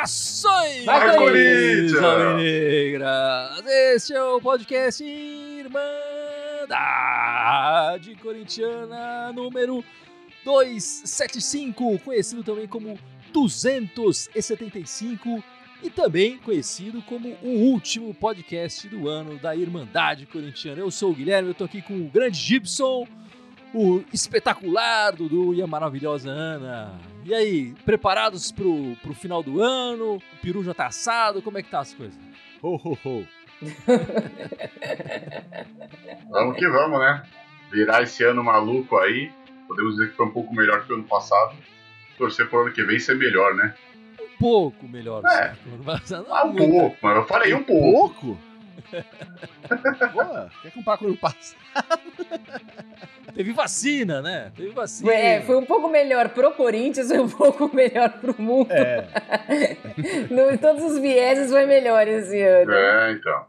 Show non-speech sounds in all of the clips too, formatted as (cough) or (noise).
Saudações! Vai, Corinthians! Alvinegras! Este é o podcast Irmandade Corintiana número 275, conhecido também como 275 e também conhecido como o último podcast do ano da Irmandade Corintiana. Eu sou o Guilherme, eu tô aqui com o grande Gibson, o espetacular Dudu e a maravilhosa Ana. E aí, preparados pro, pro final do ano? O peru já tá assado? Como é que tá as coisas? Ho, ho, ho. (laughs) Vamos que vamos, né? Virar esse ano maluco aí. Podemos dizer que foi um pouco melhor que o ano passado. Torcer pro ano que vem ser melhor, né? Um pouco melhor. É. Mas não Ah, um muito. pouco, mas eu falei um pouco. Pouco? (laughs) Pô, quer comparar com o ano passado? (laughs) Teve vacina, né? Teve vacina. Foi, é, foi um pouco melhor pro Corinthians, foi um pouco melhor pro mundo. É. (laughs) No, em todos os vieses foi melhor esse ano. É, então.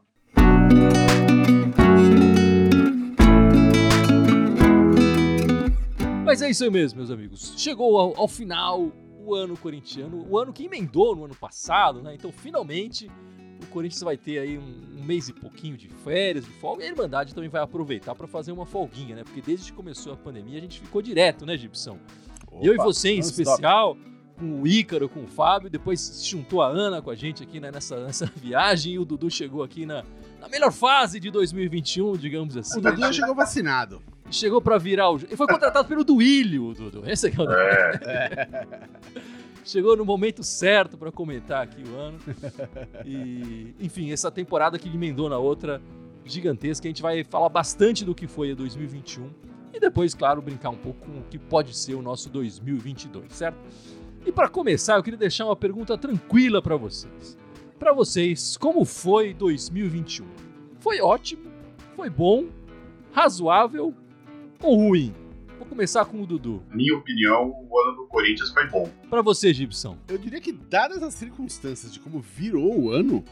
Mas é isso aí mesmo, meus amigos. Chegou ao, ao final o ano corintiano, o ano que emendou no ano passado, né? Então, finalmente, o Corinthians vai ter aí um, um mês e pouquinho de férias, de folga. E a Irmandade também vai aproveitar para fazer uma folguinha, né? Porque desde que começou a pandemia, a gente ficou direto, né, Gibson? Eu e Opa, você em especial, com o Ícaro, com o Fábio, depois se juntou a Ana com a gente aqui né, nessa, nessa (laughs) viagem e o Dudu chegou aqui na, na melhor fase de 2021, digamos assim. O Dudu chegou vacinado. Chegou pra virar o. Ele foi contratado pelo Duílio, Dudu. Esse aqui é o É, (laughs) Chegou no momento certo pra comentar aqui o ano. E, enfim, essa temporada que emendou na outra gigantesca. A gente vai falar bastante do que foi a 2021 e depois, claro, brincar um pouco com o que pode ser o nosso 2022, certo? E pra começar, eu queria deixar uma pergunta tranquila pra vocês. Pra vocês, como foi 2021? Foi ótimo? Foi bom? Razoável ou ruim? Vou começar com o Dudu. na minha opinião, o ano do Corinthians foi bom. Pra você, Gibson. Eu diria que, dadas as circunstâncias de como virou o ano,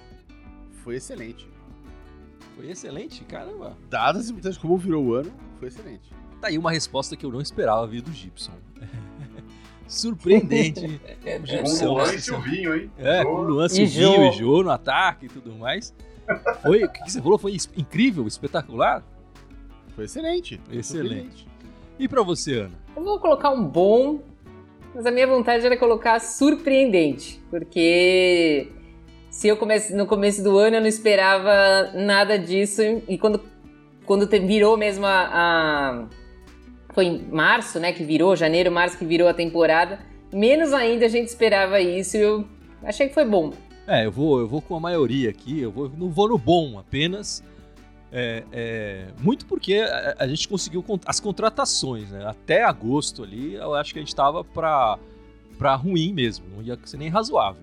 foi excelente. Foi excelente, caramba. Dadas as circunstâncias de como virou o ano, foi excelente. Tá aí uma resposta que eu não esperava vir do Gibson. (laughs) Surpreendente. o Com Gibson. o Luan nossa e. Silvinho, hein? É, com o Luan E Silvinho e Jô. Jô no ataque e tudo mais. Foi, o que que você falou? Foi es- incrível, espetacular? Foi excelente. Excelente. E pra você, Ana? Eu vou colocar um bom, mas a minha vontade era colocar surpreendente, porque se eu comece, no começo do ano eu não esperava nada disso e quando, quando te- virou mesmo a, a- foi em março, né, que virou, janeiro, março que virou a temporada, menos ainda a gente esperava isso e eu achei que foi bom. É, eu vou, eu vou com a maioria aqui, eu vou, não vou no bom apenas. É, é, muito porque a, a gente conseguiu con- as contratações, né? Até agosto ali, eu acho que a gente tava pra, pra ruim mesmo, não ia ser nem razoável.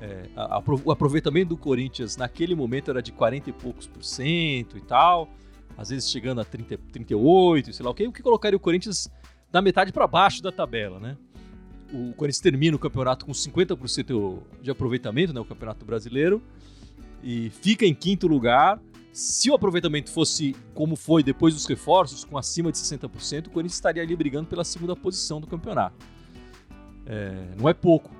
É, a- a- o aproveitamento do Corinthians naquele momento era de 40 e poucos por cento e tal, às vezes chegando a 30, 38, sei lá o que, o que colocaria o Corinthians da metade para baixo da tabela, né? O Corinthians termina o campeonato com 50% de aproveitamento, né, o Campeonato Brasileiro, e fica em quinto lugar. Se o aproveitamento fosse como foi depois dos reforços, com acima de 60%, o Corinthians estaria ali brigando pela segunda posição do campeonato. É, não é pouco.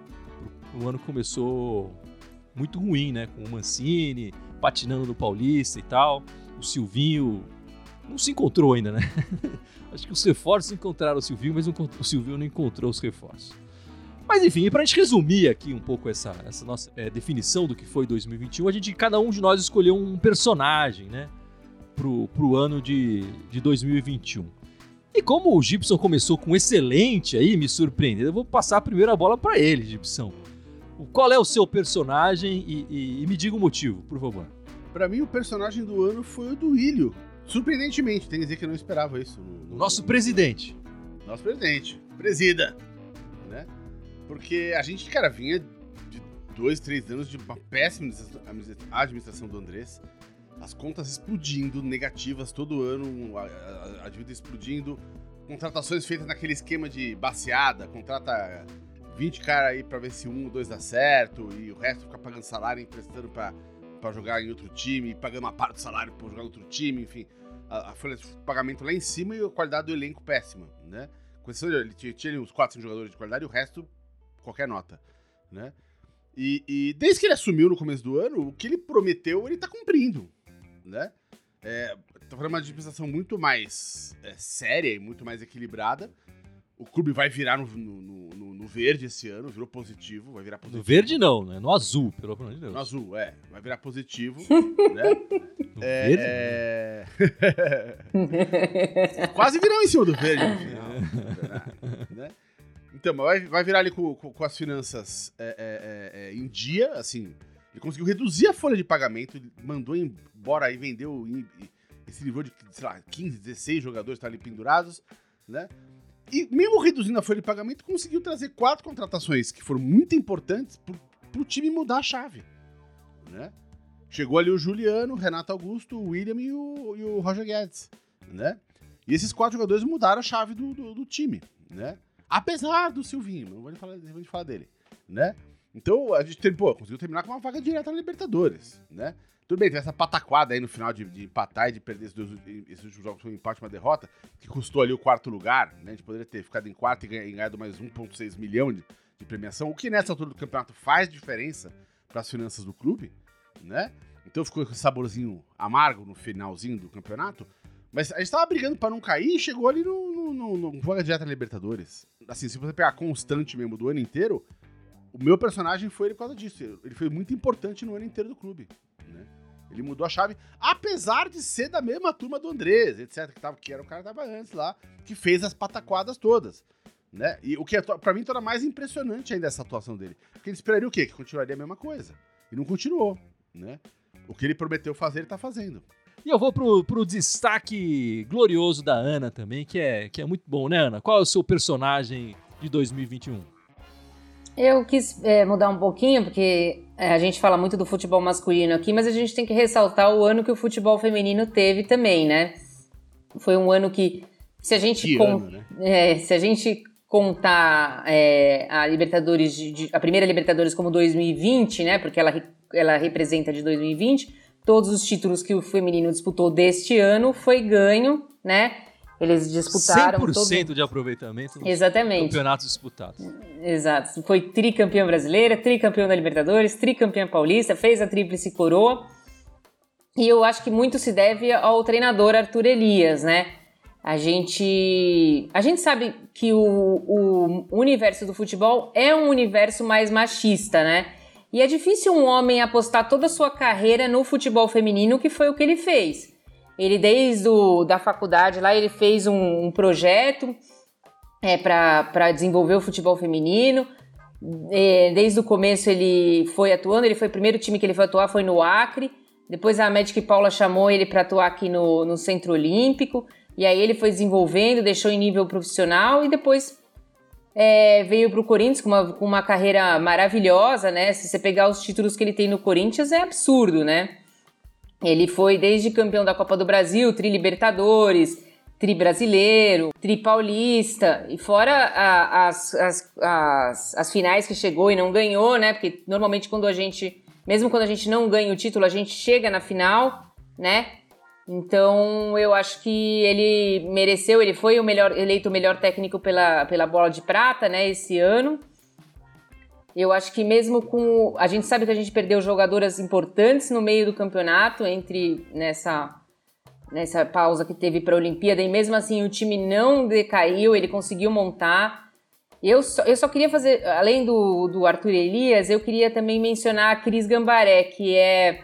O ano começou muito ruim, né? Com o Mancini patinando no Paulista e tal. O Silvinho não se encontrou ainda, né? (laughs) Acho que os reforços encontraram o Silvinho, mas o Silvinho não encontrou os reforços. Mas enfim, e pra gente resumir aqui um pouco essa, essa nossa é, definição do que foi 2021, a gente, cada um de nós escolheu um personagem, né? Pro, pro ano de, de 2021. E como o Gibson começou com excelente aí, me surpreendendo, eu vou passar a primeira bola pra ele, Gibson. O- Qual é o seu personagem e, e- e me diga o motivo, por favor. Pra mim, o personagem do ano foi o do Ilho. Surpreendentemente, tem que dizer que eu não esperava isso. no- O nosso presidente. nosso presidente, presida? Porque a gente, cara, vinha de dois, três anos de uma péssima administra- administração do Andrés, as contas explodindo, negativas todo ano, a, a- a dívida explodindo, contratações feitas naquele esquema de baseada, contrata 20 caras aí pra ver se um ou dois dá certo e o resto fica pagando salário emprestando pra pra jogar em outro time, pagando uma parte do salário pra jogar em outro time, enfim. A, a folha de pagamento lá em cima e a qualidade do elenco péssima, né? Com exceção ele tinha, tinha uns 4, 5 jogadores de qualidade e o resto, qualquer nota, né? E, e, desde que ele assumiu no começo do ano, o que ele prometeu, ele tá cumprindo, né? É, tá fazendo uma administração muito mais é, séria e muito mais equilibrada. O clube vai virar no, no, no, no, verde esse ano, virou positivo, vai virar positivo. No verde não, né? No azul, pelo amor de Deus. No azul, é. Vai virar positivo, (laughs) né? No é, verde? É... (laughs) Quase virou em cima do verde no final. (laughs) Então, vai, vai virar ali com, com, com as finanças é, é, é, é em dia, assim. Ele conseguiu reduzir a folha de pagamento, mandou embora e vendeu esse nível de, sei lá, 15, 16 jogadores estão ali pendurados, né? E mesmo reduzindo a folha de pagamento, conseguiu trazer quatro contratações que foram muito importantes para o time mudar a chave, né? Chegou ali o Juliano, o Renato Augusto, o William e o, e o Roger Guedes, né? E esses quatro jogadores mudaram a chave do, do, do time, né? Apesar do Silvinho, não vou falar, vou falar dele, né? Então a gente tem, pô, conseguiu terminar com uma vaga direta na Libertadores, né? Tudo bem, tem essa pataquada aí no final de, de empatar e de perder esses, dois, esses últimos jogos foi um empate e uma derrota, que custou ali o quarto lugar, né? A gente poderia ter ficado em quarto e ganhado mais 1,6 milhão de, de premiação, o que nessa altura do campeonato faz diferença para as finanças do clube, né? Então ficou com esse saborzinho amargo no finalzinho do campeonato. Mas a gente tava brigando para não cair e chegou ali no, no, no, no Vaga Direta Libertadores. Assim, se você pegar constante mesmo do ano inteiro, o meu personagem foi ele por causa disso. Ele foi muito importante no ano inteiro do clube. Né? Ele mudou a chave, apesar de ser da mesma turma do Andrés, etc. Que, tava, que era o cara que tava antes lá, que fez as pataquadas todas. Né? E o que é, para mim torna mais impressionante ainda essa atuação dele. Porque ele esperaria o quê? Que continuaria a mesma coisa. E não continuou. Né? O que ele prometeu fazer, ele tá fazendo. E eu vou pro, pro destaque glorioso da Ana também, que é, que é muito bom, né, Ana? Qual é o seu personagem de 2021? Eu quis é, mudar um pouquinho, porque é, a gente fala muito do futebol masculino aqui, mas a gente tem que ressaltar o ano que o futebol feminino teve também, né? Foi um ano que, se a gente, con ano, né? é, se a gente contar é, a Libertadores, de, a primeira Libertadores como 2020, né? Porque ela, ela representa de 2020, todos os títulos que o feminino disputou deste ano foi ganho, né? Eles disputaram 100% todo... de aproveitamento nos Exatamente. campeonatos disputados. Exato. Foi tricampeã brasileira, tricampeã da Libertadores, tricampeã paulista, fez a tríplice coroa. E eu acho que muito se deve ao treinador Arthur Elias, né? A gente, a gente sabe que o, o universo do futebol é um universo mais machista, né? E é difícil um homem apostar toda a sua carreira no futebol feminino, que foi o que ele fez. Ele, desde o, da faculdade lá, ele fez um, um projeto é, para desenvolver o futebol feminino. É, desde o começo ele foi atuando, ele foi o primeiro time que ele foi atuar foi no Acre. Depois a Magic Paula chamou ele para atuar aqui no, no Centro Olímpico. E aí ele foi desenvolvendo, deixou em nível profissional e depois é, veio para o Corinthians com uma, com uma carreira maravilhosa, né? Se você pegar os títulos que ele tem no Corinthians, é absurdo, né? Ele foi desde campeão da Copa do Brasil, Tri Libertadores, Tri Brasileiro, Tri Paulista, e fora a, as, as, as, as finais que chegou e não ganhou, né? Porque normalmente quando a gente, mesmo quando a gente não ganha o título, a gente chega na final, né? Então eu acho que ele mereceu, ele foi o melhor, eleito o melhor técnico pela, pela bola de prata, né, esse ano. Eu acho que mesmo com. A gente sabe que a gente perdeu jogadoras importantes no meio do campeonato, entre nessa, nessa pausa que teve para a Olimpíada, e mesmo assim o time não decaiu, ele conseguiu montar. Eu só, eu só queria fazer, além do, do Arthur Elias, eu queria também mencionar a Cris Gambaré, que é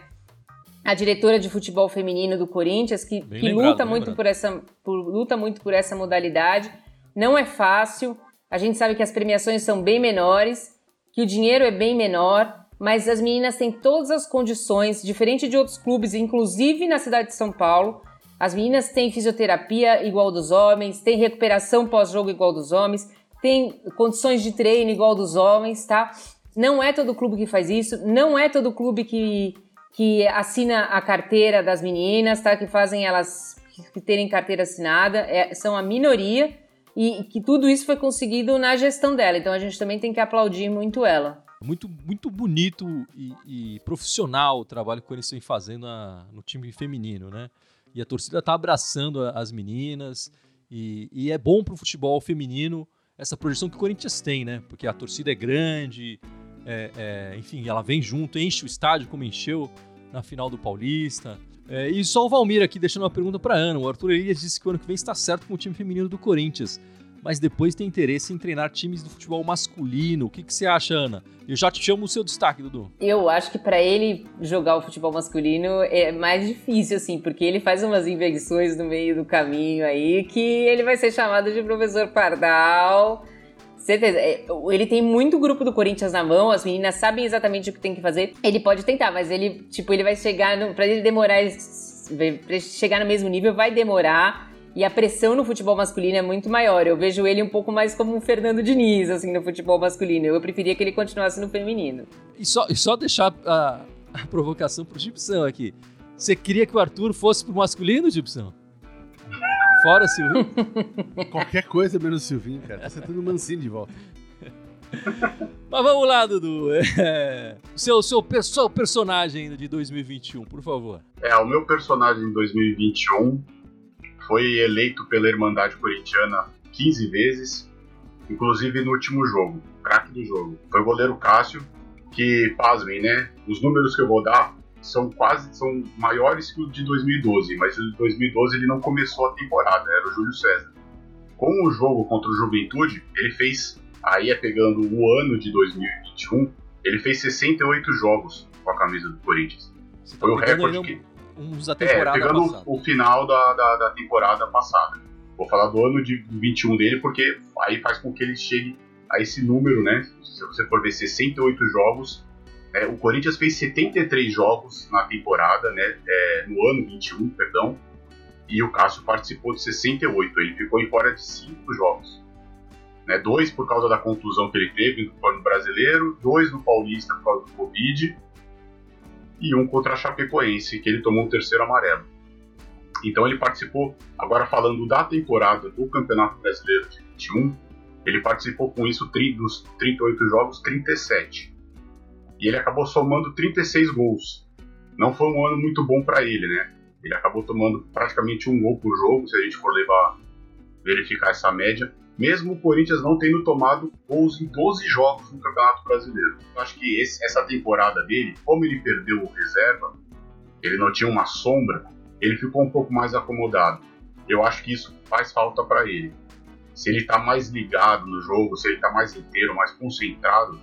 a diretora de futebol feminino do Corinthians, que, que lembrado, luta muito por essa, por, luta muito por essa modalidade. Não é fácil. A gente sabe que as premiações são bem menores, que o dinheiro é bem menor, mas as meninas têm todas as condições, diferente de outros clubes, inclusive na cidade de São Paulo. As meninas têm fisioterapia igual dos homens, têm recuperação pós-jogo igual dos homens, têm condições de treino igual dos homens, tá? Não é todo clube que faz isso, não é todo clube que que assina a carteira das meninas, tá? Que fazem elas terem carteira assinada, é, são a minoria e que tudo isso foi conseguido na gestão dela. Então a gente também tem que aplaudir muito ela. Muito, muito bonito e, e profissional o trabalho que o Corinthians vem fazendo na, no time feminino, né? E a torcida tá abraçando as meninas. E, e é bom pro futebol feminino essa projeção que o Corinthians tem, né? Porque a torcida é grande, é, é, enfim, ela vem junto, enche o estádio como encheu na final do Paulista. É, e só o Valmir aqui deixando uma pergunta para Ana. O Arthur Elias disse que o ano que vem está certo com o time feminino do Corinthians mas depois tem interesse em treinar times do futebol masculino. O que, que você acha, Ana? Eu já te chamo o seu destaque, Dudu. Eu acho que para ele jogar o futebol masculino é mais difícil, assim, porque ele faz umas invenções no meio do caminho aí que ele vai ser chamado de professor Pardal. Certeza. É, ele tem muito grupo do Corinthians na mão, as meninas sabem exatamente o que tem que fazer. Ele pode tentar, mas ele, tipo, ele vai chegar. No, pra ele demorar. Pra chegar no mesmo nível, vai demorar. E a pressão no futebol masculino é muito maior. Eu vejo ele um pouco mais como um Fernando Diniz, assim, no futebol masculino. Eu preferia que ele continuasse no feminino. E só, e só deixar a, a provocação pro Gibson aqui. Você queria que o Arthur fosse pro masculino, Gibson? Fora Silvinho? (laughs) Qualquer coisa menos Silvinho, cara. Tá sentando Mancini de volta. (laughs) Mas vamos lá, Dudu. É... Seu, seu, seu personagem de 2021, por favor. É, o meu personagem de 2021 foi eleito pela Irmandade Corintiana 15 vezes, inclusive no último jogo, craque do jogo. Foi o goleiro Cássio, que, pasmem, né? Os números que eu vou dar são quase são maiores que o de 2012, mas o de 2012 ele não começou a temporada, era o Júlio César. Com o jogo contra o Juventude, ele fez, aí é pegando o ano de 2021, ele fez 68 jogos com a camisa do Corinthians. Tá Foi o recorde que uns da temporada é, pegando passada. o final da, da, da, temporada passada. Vou falar do ano de 21 dele, porque aí faz com que ele chegue a esse número, né? Se você for ver 68 jogos, é, o Corinthians fez 73 jogos na temporada, né? É, no ano 21, perdão, e o Cássio participou de 68. Ele ficou em fora de 5 jogos. Né, dois por causa da contusão que ele teve no brasileiro, dois no Paulista por causa do Covid e um contra a Chapecoense, que ele tomou o terceiro amarelo. Então ele participou, agora falando da temporada do Campeonato Brasileiro de 21, ele participou com isso dos 38 jogos, 37. E ele acabou somando 36 gols. Não foi um ano muito bom para ele, né? Ele acabou tomando praticamente um gol por jogo, se a gente for levar verificar essa média mesmo o Corinthians não tendo tomado gols em 12 jogos no Campeonato Brasileiro. Eu acho que esse, essa temporada dele, como ele perdeu o reserva, ele não tinha uma sombra, ele ficou um pouco mais acomodado. Eu acho que isso faz falta para ele. Se ele está mais ligado no jogo, se ele está mais inteiro, mais concentrado,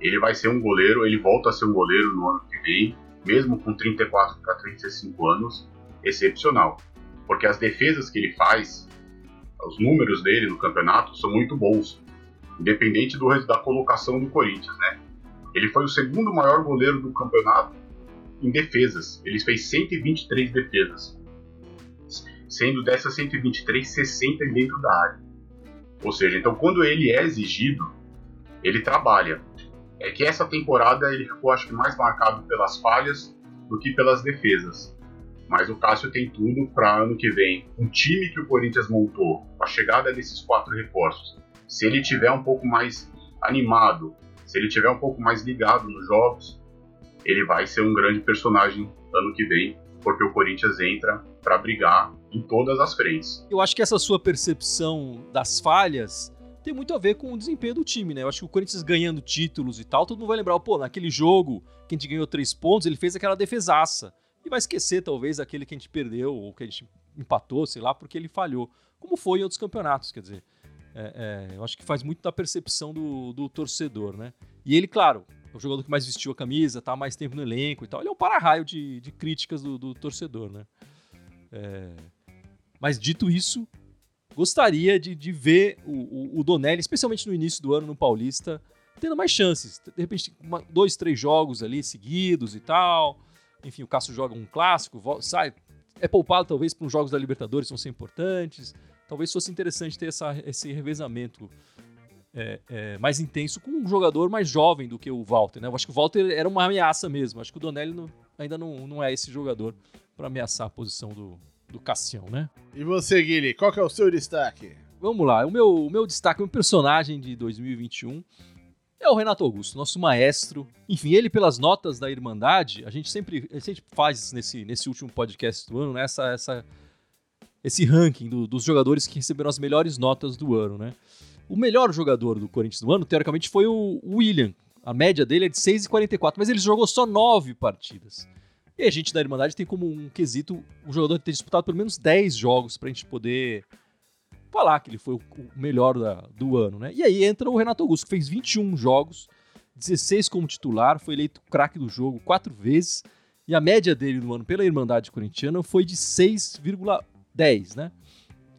ele vai ser um goleiro, ele volta a ser um goleiro no ano que vem, mesmo com 34 para 35 anos, excepcional. Porque as defesas que ele faz, os números dele no campeonato são muito bons, independente do, da colocação do Corinthians, né? Ele foi o segundo maior goleiro do campeonato em defesas. Ele fez 123 defesas. Sendo dessas 123, 60 dentro da área. Ou seja, então quando ele é exigido, ele trabalha. É que essa temporada ele ficou, acho que, mais marcado pelas falhas do que pelas defesas. Mas o Cássio tem tudo para ano que vem. Um time que o Corinthians montou, com a chegada desses quatro reforços, se ele tiver um pouco mais animado, se ele tiver um pouco mais ligado nos jogos, ele vai ser um grande personagem ano que vem, porque o Corinthians entra para brigar em todas as frentes. Eu acho que essa sua percepção das falhas tem muito a ver com o desempenho do time, né? Eu acho que o Corinthians ganhando títulos e tal, todo mundo vai lembrar, pô, naquele jogo que a gente ganhou três pontos, ele fez aquela defesaça e vai esquecer talvez aquele que a gente perdeu ou que a gente empatou, sei lá, porque ele falhou, como foi em outros campeonatos, quer dizer. É, é, eu acho que faz muito da percepção do, do torcedor, né? E ele, claro, é o jogador que mais vestiu a camisa, tá mais tempo no elenco e tal. Ele é um para-raio de, de críticas do, do torcedor, né? É... Mas dito isso, gostaria de, de ver o, o, o, Donelli, especialmente no início do ano no Paulista, tendo mais chances. De repente, uma, dois, três jogos ali seguidos e tal enfim, o Cássio joga um clássico, sai, é poupado talvez para os jogos da Libertadores vão ser importantes. Talvez fosse interessante ter essa, esse revezamento é, é, mais intenso com um jogador mais jovem do que o Walter. Né? Eu acho que o Walter era uma ameaça mesmo. Acho que o Donelli não, ainda não, não é esse jogador para ameaçar a posição do, do Cassião, né? E você, Guilherme, qual que é o seu destaque? Vamos lá, o meu, o meu destaque, o meu personagem de 2021 é o Renato Augusto, nosso maestro. Enfim, ele pelas notas da Irmandade, a gente sempre, a gente faz nesse, nesse último podcast do ano, né, essa, essa, esse ranking do, dos jogadores que receberam as melhores notas do ano, né? O melhor jogador do Corinthians do ano, teoricamente, foi o William. A média dele é de 6,44, mas ele jogou só 9 partidas. E a gente da Irmandade tem como um quesito o jogador ter disputado pelo menos 10 jogos pra gente poder falar que ele foi o melhor da, do ano, né? E aí entra o Renato Augusto, que fez 21 jogos, 16 como titular, foi eleito craque do jogo quatro vezes, e a média dele no ano pela Irmandade Corintiana foi de 6,10, né?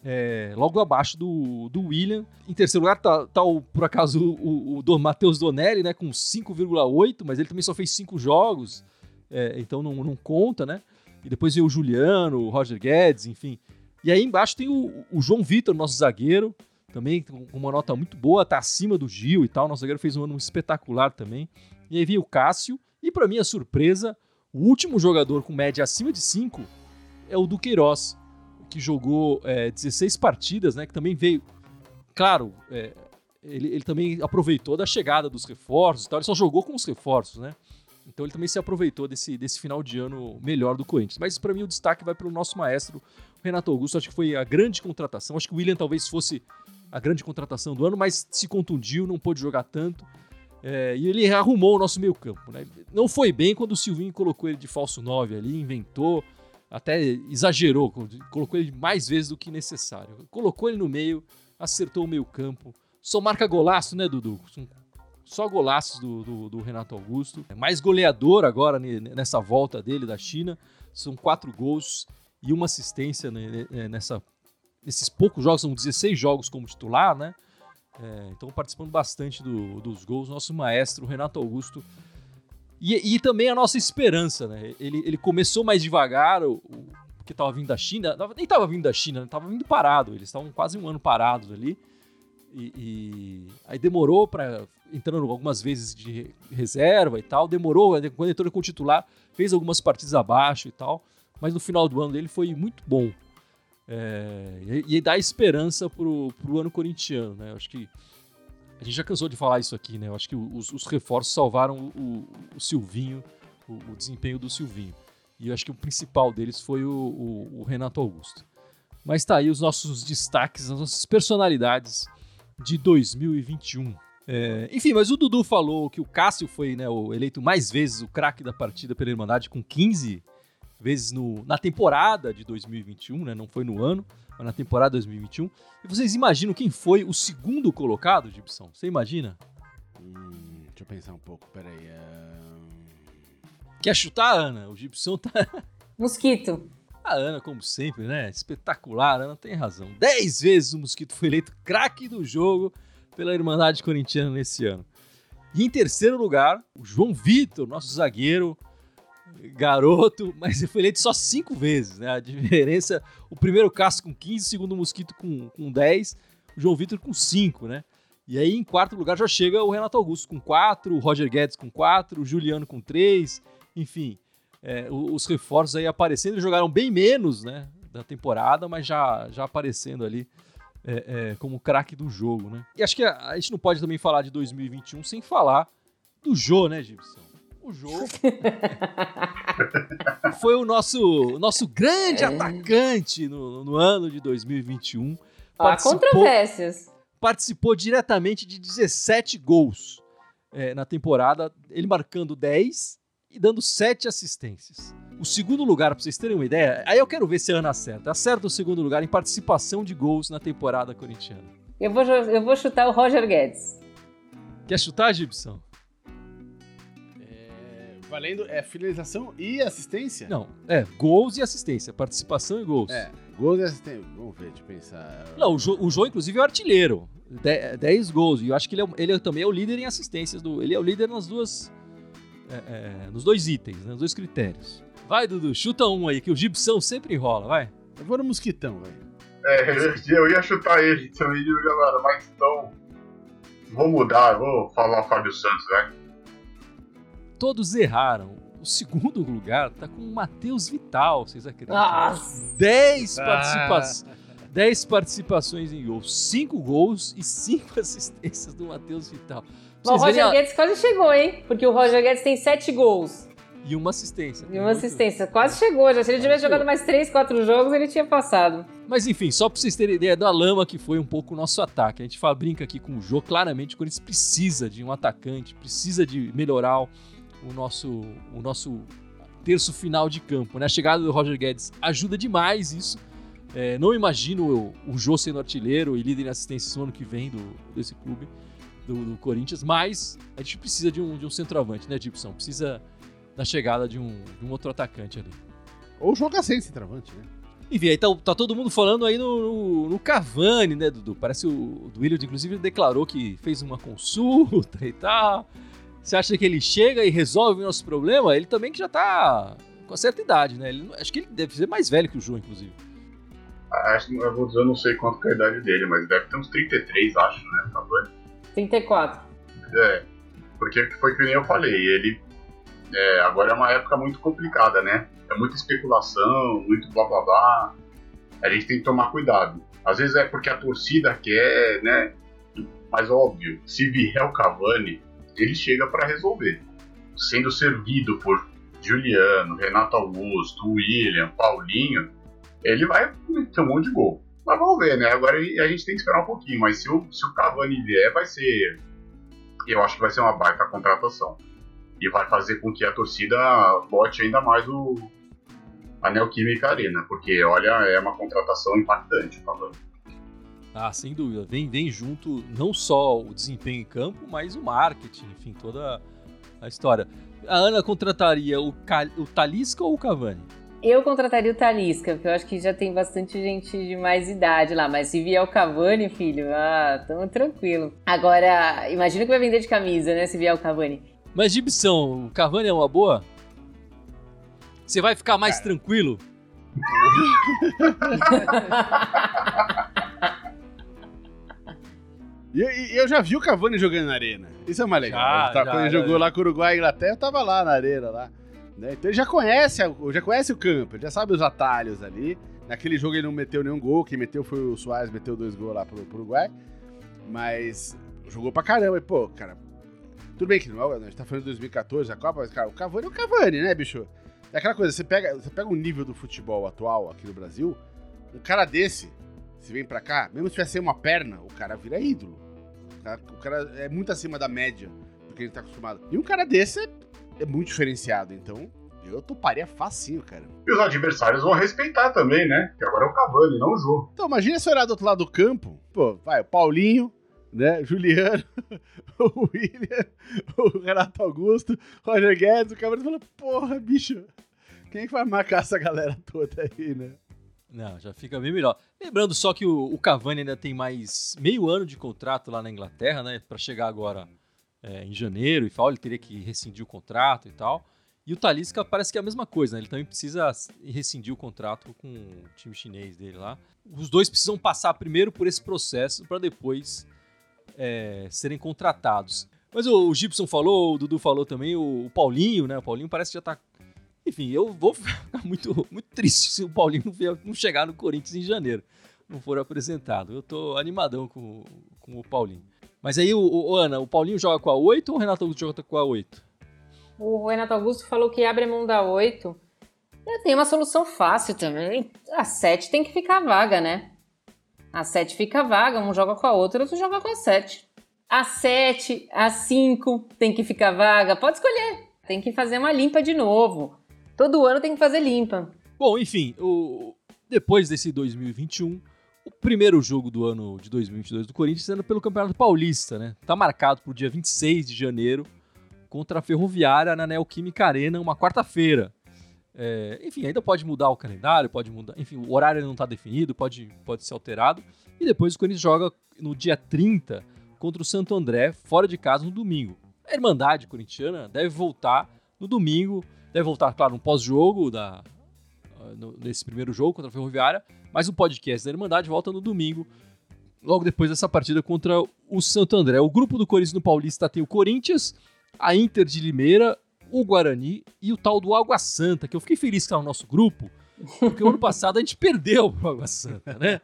É, logo abaixo do, do William. Em terceiro lugar tá, tá o, por acaso o, o, o Matheus Donelli, né, com 5,8, mas ele também só fez 5 jogos, é, então não, não conta, né? E depois veio o Juliano, o Roger Guedes, enfim. E aí embaixo tem o, o João Vitor, nosso zagueiro, também com uma nota muito boa, tá acima do Gil e tal. Nosso zagueiro fez um ano espetacular também. E aí vem o Cássio, e para minha surpresa, o último jogador com média acima de 5 é o Duqueiroz, que jogou é, 16 partidas, né? Que também veio. Claro, é, ele, ele também aproveitou da chegada dos reforços e tal. Ele só jogou com os reforços, né? Então ele também se aproveitou desse, desse final de ano melhor do Corinthians. Mas para mim o destaque vai para o nosso maestro, Renato Augusto. Acho que foi a grande contratação. Acho que o William talvez fosse a grande contratação do ano, mas se contundiu, não pôde jogar tanto. É, e ele arrumou o nosso meio campo. Né? Não foi bem quando o Silvinho colocou ele de falso 9 ali, inventou, até exagerou, colocou ele mais vezes do que necessário. Colocou ele no meio, acertou o meio campo. Só marca golaço, né, Dudu? Só golaços do, do, do, Renato Augusto. É mais goleador agora nessa volta dele da China. São quatro gols e uma assistência nessa, nesses poucos jogos. São 16 jogos como titular, né? É, então participando bastante do, dos gols. Nosso maestro, Renato Augusto. E, e, também a nossa esperança, né? Ele, ele começou mais devagar, o, o que estava vindo da China. Nem estava vindo da China, estava né? vindo parado. Eles estavam quase um ano parados ali. E, e, aí demorou para entrando algumas vezes de reserva e tal, demorou quando entrou com titular, fez algumas partidas abaixo e tal, mas no final do ano dele foi muito bom. É, e, e, dá esperança pro, pro ano corintiano, né? Eu acho que a gente já cansou de falar isso aqui, né? Eu acho que os, os reforços salvaram o, o Silvinho, o, o, desempenho do Silvinho. E eu acho que o principal deles foi o, o Renato Augusto. Mas tá aí os nossos destaques, as nossas personalidades de 2021. É, enfim, mas o Dudu falou que o Cássio foi né, o eleito mais vezes o craque da partida pela Irmandade, com 15 vezes no, na temporada de 2021, né? Não foi no ano, mas na temporada 2021. E vocês imaginam quem foi o segundo colocado, Gibson? Você imagina? Hum, deixa eu pensar um pouco, peraí. Uh... Quer chutar, Ana? O Gibson tá. (laughs) Mosquito. A Ana, como sempre, né? Espetacular, a Ana tem razão. Dez vezes o Mosquito foi eleito craque do jogo pela Irmandade Corintiana nesse ano. E em terceiro lugar, o João Vitor, nosso zagueiro, garoto, (laughs) mas ele foi eleito só cinco vezes, né? A diferença, o primeiro Cássio com 15, o segundo Mosquito com, com 10, o João Vitor com 5, né? E aí em quarto lugar já chega o Renato Augusto com 4, o Roger Guedes com 4, o Juliano com 3, enfim é, os reforços aí aparecendo. Jogaram bem menos né, da temporada, mas já, já aparecendo ali é, é, como craque do jogo. Né? E acho que a, a, gente não pode também falar de 2021 sem falar do Jô, né, Gibson? O Jô (laughs) foi o nosso, nosso grande é. atacante no, no, ano de 2021. Há controvérsias. Participou diretamente de 17 gols é, na temporada, ele marcando 10 e dando sete assistências. O segundo lugar, para vocês terem uma ideia, aí eu quero ver se a Ana acerta. Acerta o segundo lugar em participação de gols na temporada corintiana. Eu vou, eu vou chutar o Roger Guedes. Quer chutar, Gibson? É, valendo, é finalização e assistência? Não, é gols e assistência. Participação e gols. É, gols e assistência. Vamos ver, eu pensar. Não, o Jô, o Jô inclusive, é o artilheiro. 10 gols. E eu acho que ele, é, ele também é o líder em assistências. Do, ele é o líder nas duas é, é, nos dois itens, né, nos dois critérios. Vai, Dudu, chuta um aí, que o Gibson sempre enrola, vai. Eu vou no mosquitão, velho. É, eu ia chutar ele também, galera, mas então. Vou mudar, vou falar Fábio Santos, né? Todos erraram. O segundo lugar tá com o Matheus Vital, vocês acreditam? Nossa! 10 participações. Ah. 10 participações em gols, 5 gols e 5 (laughs) assistências do Matheus Vital. o Roger a... Guedes quase chegou, hein? Porque o Roger Guedes tem sete gols. E uma assistência. E uma assistência. Quase chegou já. Se ele tivesse jogado mais três, quatro jogos, ele tinha passado. Mas enfim, só pra vocês terem ideia da lama que foi um pouco o nosso ataque. A gente fala, brinca aqui com o Jô. Claramente o Corinthians precisa de um atacante, precisa de melhorar o nosso, o nosso terço final de campo. Né? A chegada do Roger Guedes ajuda demais isso. É, não imagino o, o Jô sendo artilheiro e líder em assistências no ano que vem do, desse clube, do, do, Corinthians, mas a gente precisa de um, de um centroavante, né, Gibson? Precisa da chegada de um, de um outro atacante ali. Ou joga sem centroavante, né? Enfim, aí tá, tá, todo mundo falando aí no, no, no Cavani, né, Dudu? Parece o, o William, inclusive, declarou que fez uma consulta e tal. Você acha que ele chega e resolve o nosso problema? Ele também que já tá com certa idade, né? Ele, acho que ele deve ser mais velho que o João, inclusive. Acho, eu vou dizer, eu não sei quanto é a idade dele, mas deve ter uns 33, acho, né, Cavani? 34. É, porque foi que nem eu falei, ele é, agora é uma época muito complicada, né? É muita especulação, muito blá blá blá. A gente tem que tomar cuidado. Às vezes é porque a torcida quer, né? Mas óbvio, se vier o Cavani, ele chega para resolver. Sendo servido por Juliano, Renato Augusto, William, Paulinho, ele vai meter um monte de gol. Mas vamos ver, né? Agora a gente tem que esperar um pouquinho. Mas se o, se o Cavani vier, vai ser. Eu acho que vai ser uma baita contratação e vai fazer com que a torcida bote ainda mais o a Neoquímica Arena, porque olha, é uma contratação impactante, falando. Ah, sem dúvida. Vem, vem junto não só o desempenho em campo, mas o marketing, enfim, toda a história. A Ana contrataria o, o Talisca ou o Cavani? Eu contrataria o Talisca, porque eu acho que já tem bastante gente de mais idade lá. Mas se vier o Cavani, filho, ah, tamo tranquilo. Agora, imagina que vai vender de camisa, né? Se vier o Cavani. Mas Gibson, o Cavani é uma boa? Você vai ficar mais Cara. tranquilo? E eu, eu, já vi o Cavani jogando na arena. Isso é mais legal. Já, tá, já, quando ele já, jogou lá com o Uruguai e Inglaterra, eu tava lá na arena lá. Né? Então ele já conhece, já conhece o campo, ele já sabe os atalhos ali. Naquele jogo ele não meteu nenhum gol, quem meteu foi o Soares, meteu dois gols lá pro, pro Uruguai. Mas jogou pra caramba. E, pô, cara, tudo bem que não, a gente tá falando de 2014, a Copa, mas, cara, o Cavani é o Cavani, né, bicho? É aquela coisa, você pega, você pega o nível do futebol atual aqui no Brasil, um cara desse, se vem pra cá, mesmo se tiver sem uma perna, o cara vira ídolo. O cara, o cara, é muito acima da média do que a gente tá acostumado. E um cara desse é, é muito diferenciado, então eu toparia facinho, cara. E os adversários vão respeitar também, né? Que agora é o Cavani, não o jogo. Então, imagina se olhar do outro lado do campo, pô, vai, o Paulinho, né? Juliano, (laughs) o William, o Renato Augusto, Roger Guedes, o Camargo falou, porra, bicho, quem vai marcar essa galera toda aí, né? Não, já fica bem melhor. Lembrando só que o, o Cavani ainda tem mais meio ano de contrato lá na Inglaterra, né? Para chegar agora é, em janeiro e tal, ele teria que rescindir o contrato e tal. E o Talisca parece que é a mesma coisa, né? Ele também precisa rescindir o contrato com o time chinês dele lá. Os dois precisam passar primeiro por esse processo para depois é, serem contratados. Mas o, o Gibson falou, o Dudu falou também, o, o, Paulinho, né? O Paulinho parece que já tá. Enfim, eu vou (laughs) ficar muito, muito triste se o Paulinho não, vier, não chegar no Corinthians em janeiro, não for apresentado. Eu tô animadão com, com o Paulinho. Mas aí, o, o, Ana, o Paulinho joga com a 8 ou o Renato Augusto joga com a 8? O Renato Augusto falou que abre mão da 8. Tem uma solução fácil também. A 7 tem que ficar vaga, né? A 7 fica vaga, um joga com a outra, outro joga com a 7. A 7, a 5 tem que ficar vaga, pode escolher. Tem que fazer uma limpa de novo. Todo ano tem que fazer limpa. Bom, enfim, o... depois desse 2021, o primeiro jogo do ano de 2022 do Corinthians sendo pelo Campeonato Paulista, né? Tá marcado para o dia 26 de janeiro contra a Ferroviária na Neoquímica Arena, uma quarta-feira. É, enfim, ainda pode mudar o calendário, pode mudar. Enfim, o horário não está definido, pode, pode ser alterado. E depois o Corinthians joga no dia 30 contra o Santo André, fora de casa, no domingo. A Irmandade Corintiana deve voltar no domingo, deve voltar, claro, no pós-jogo da, nesse primeiro jogo contra a Ferroviária, mas o podcast da Irmandade volta no domingo, logo depois dessa partida contra o Santo André. O grupo do Corinthians no Paulista tem o Corinthians, a Inter de Limeira, o Guarani e o tal do Água Santa, que eu fiquei feliz que tá no nosso grupo, porque o ano (laughs) passado a gente perdeu o Água Santa, né?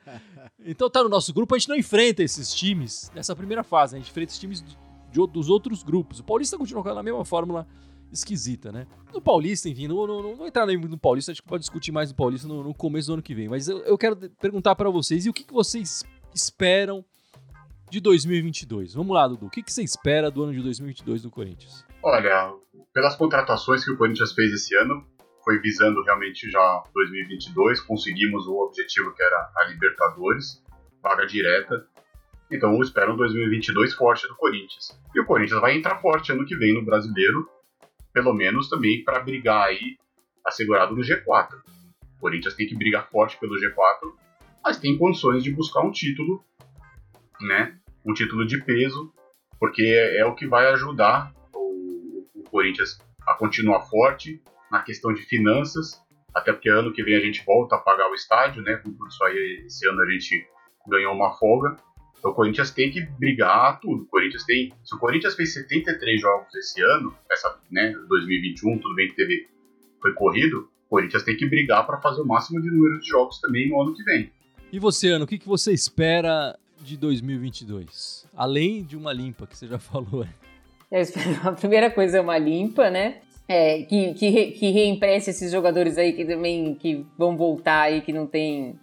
Então tá no nosso grupo, a gente não enfrenta esses times nessa primeira fase, a gente enfrenta esses times de, dos outros grupos. O Paulista continua com a mesma fórmula esquisita, né? No Paulista, enfim, não, não, não entrar no Paulista, a gente pode discutir mais no Paulista no, no começo do ano que vem. Mas eu, eu quero perguntar para vocês, e o que, que vocês esperam de 2022? Vamos lá, Dudu. O que, que você espera do ano de 2022 do Corinthians? Olha, pelas contratações que o Corinthians fez esse ano, foi visando realmente já 2022, conseguimos o objetivo que era a Libertadores, vaga direta. Então espero um 2022 forte do Corinthians. E o Corinthians vai entrar forte ano que vem no Brasileiro, pelo menos também para brigar aí assegurado no G4. O Corinthians tem que brigar forte pelo G4, mas tem condições de buscar um título, né? Um título de peso, porque é, o que vai ajudar Corinthians a continuar forte na questão de finanças, até porque ano que vem a gente volta a pagar o estádio, né? Por isso aí esse ano a gente ganhou uma folga. Então o Corinthians tem que brigar tudo. O Corinthians tem, se o Corinthians fez 73 jogos esse ano, essa, né, 2021, tudo bem que teve foi corrido, o Corinthians tem que brigar para fazer o máximo de número de jogos também no ano que vem. E você, Ano, o que, que você espera de 2022? Além de uma limpa que você já (laughs) falou. Espero, (laughs) a primeira coisa é uma limpa, né? É, que, que, que reempreste esses jogadores aí que também que vão voltar aí, que não tem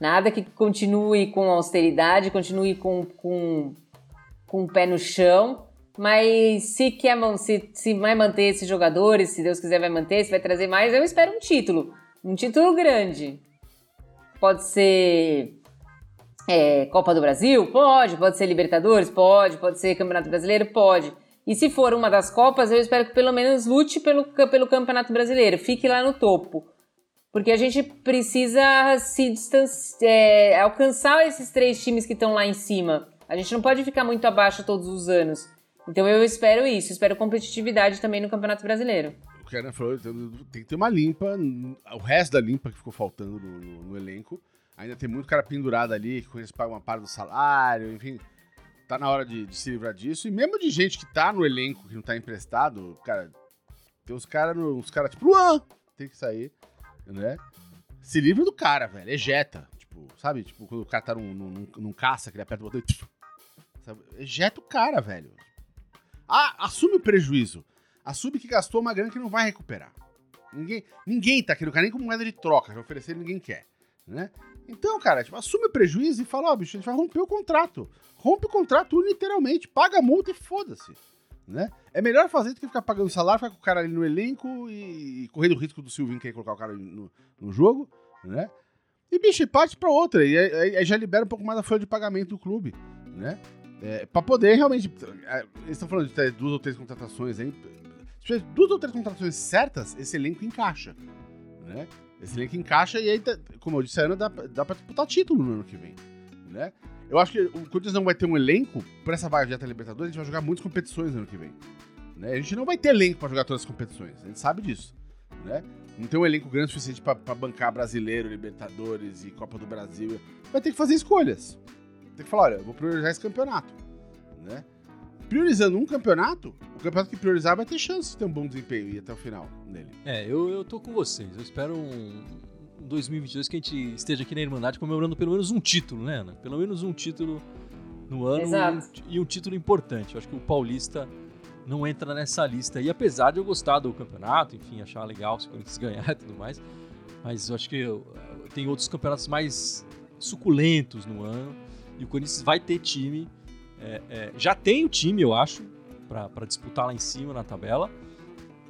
Nada que continue com austeridade, continue com, com, com o pé no chão. Mas se quer se, se vai manter esses jogadores, se Deus quiser vai manter, se vai trazer mais, eu espero um título. Um título grande. Pode ser é, Copa do Brasil? Pode. Pode ser Libertadores? Pode. Pode ser Campeonato Brasileiro? Pode. E se for uma das Copas, eu espero que pelo menos lute pelo, pelo Campeonato Brasileiro. Fique lá no topo. Porque a gente precisa se distanciar, é, alcançar esses três times que estão lá em cima. A gente não pode ficar muito abaixo todos os anos. Então eu espero isso, espero competitividade também no Campeonato Brasileiro. O Karen falou, tem que ter uma limpa, o resto da limpa que ficou faltando no, no, no elenco. Ainda tem muito cara pendurado ali, que eles pagam uma parte do salário, enfim. Tá na hora de, de, se livrar disso. E mesmo de gente que tá no elenco, que não tá emprestado, cara, tem uns caras, uns caras tipo, Luan, tem que sair né? Se livra do cara, velho. Ejeta. Tipo, sabe? Tipo, quando o cara tá num, num, num caça, que ele aperta o botão e. Ejeta o cara, velho. Ah, assume o prejuízo. Assume que gastou uma grana que não vai recuperar. Ninguém, ninguém tá querendo, nem como moeda de troca, já oferecer ninguém quer, né? Então, cara, tipo, assume o prejuízo e fala, ó, oh, bicho, a gente vai romper o contrato. Rompe o contrato literalmente, paga a multa e foda-se né? É melhor fazer do que ficar pagando salário, ficar com o cara ali no elenco e, correndo o risco do Silvinho querer colocar o cara no, no jogo, né? E, bicho, parte pra outra. E aí, já libera um pouco mais da folha de pagamento do clube, né? É, pra poder realmente. É, eles estão falando de duas ou três contratações aí. Se tiver duas ou três contratações certas, esse elenco encaixa, né? Esse elenco encaixa e aí, como eu disse, a Ana dá, dá pra disputar título no ano que vem, né? Eu acho que o Corinthians não vai ter um elenco para essa vaga de até Libertadores, a gente vai jogar muitas competições no ano que vem. Né? A gente não vai ter elenco para jogar todas as competições, a gente sabe disso. Né? Não tem um elenco grande o suficiente para bancar brasileiro, Libertadores e Copa do Brasil. Vai ter que fazer escolhas. Tem que falar, olha, eu vou priorizar esse campeonato. Né? Priorizando um campeonato, o campeonato que priorizar vai ter chance de ter um bom desempenho e ir até o final nele. É, eu, eu tô com vocês. Eu espero um, 2022 que a gente esteja aqui na Irmandade comemorando pelo menos um título, né, Ana? Pelo menos um título no ano Exato. e um título importante. Eu acho que o Paulista não entra nessa lista. E apesar de eu gostar do campeonato, enfim, achar legal se o Corinthians ganhar (laughs) e tudo mais, mas eu acho que eu, tem outros campeonatos mais suculentos no ano e o Corinthians vai ter time. É, é, já tem o time, eu acho, para disputar lá em cima na tabela,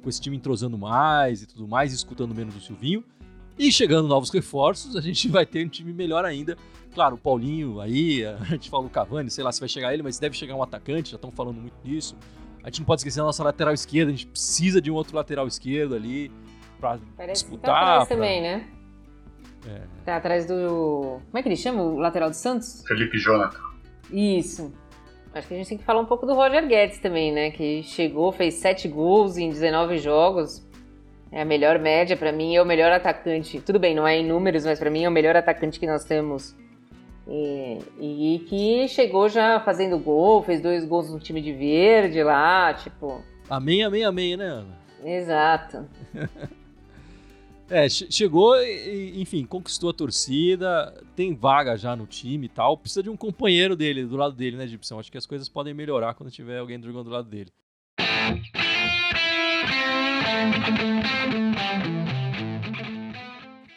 com esse time entrosando mais e tudo mais, escutando menos o Silvinho. E chegando novos reforços, a gente (laughs) vai ter um time melhor ainda. Claro, o Paulinho aí, a gente fala o Cavani, sei lá se vai chegar ele, mas deve chegar um atacante, já estão falando muito disso. A gente não pode esquecer a nossa lateral esquerda, a gente precisa de um outro lateral esquerdo ali para disputar. Tá atrás pra... também, né? É. Tá atrás do. Como é que ele chama? O lateral do Santos? Felipe Jonathan. Isso. Acho que a gente tem que falar um pouco do Roger Guedes também, né? Que chegou, fez sete gols em 19 jogos. É a melhor média para mim, é o melhor atacante. Tudo bem, não é em números, mas para mim é o melhor atacante que nós temos. E, e, que chegou já fazendo gol, fez dois gols no time de verde lá, tipo. Amém, amém, amém, né, Ana? Exato. (laughs) É, che- chegou e, enfim, conquistou a torcida, tem vaga já no time e tal. Precisa de um companheiro dele, do lado dele, né, Gibson? Acho que as coisas podem melhorar quando tiver alguém jogando do lado dele.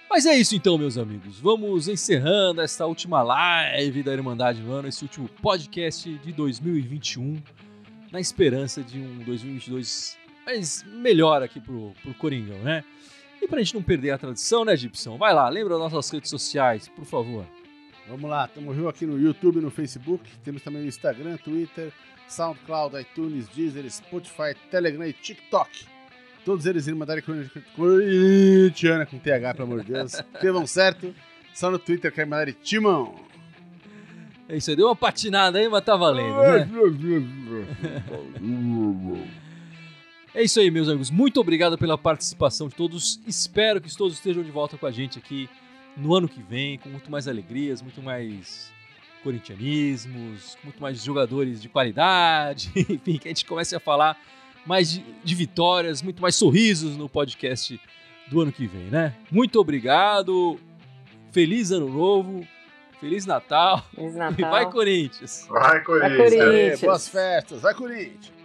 Mas é isso então, meus amigos. Vamos encerrando esta última live da Irmandade do Ano, esse último podcast de 2021, na esperança de um 2022 mais melhor aqui pro, pro Coringão, né? E pra gente não perder a tradição, né, Gibson? Vai lá, lembra das nossas redes sociais, por favor. Vamos lá, estamos aqui no YouTube, no Facebook, temos também no Instagram, Twitter, SoundCloud, iTunes, Deezer, Spotify, Telegram e TikTok. Todos eles irem mandarem corintiana com TH, pelo amor de Deus. (laughs) Escrevam certo. Só no Twitter quer mandar Timão. É isso aí, deu uma patinada aí, mas tá valendo, né? (laughs) É isso aí, meus amigos. Muito obrigado pela participação de todos. Espero que todos estejam de volta com a gente aqui no ano que vem, com muito mais alegrias, muito mais corintianismos, com muito mais jogadores de qualidade, (laughs) enfim, que a gente comece a falar mais de, de vitórias, muito mais sorrisos no podcast do ano que vem, né? Muito obrigado. Feliz ano novo. Feliz Natal. Feliz (laughs) E Natal. vai Corinthians. Vai, Corinthians. Corinthians. Aê, boas festas, vai Corinthians.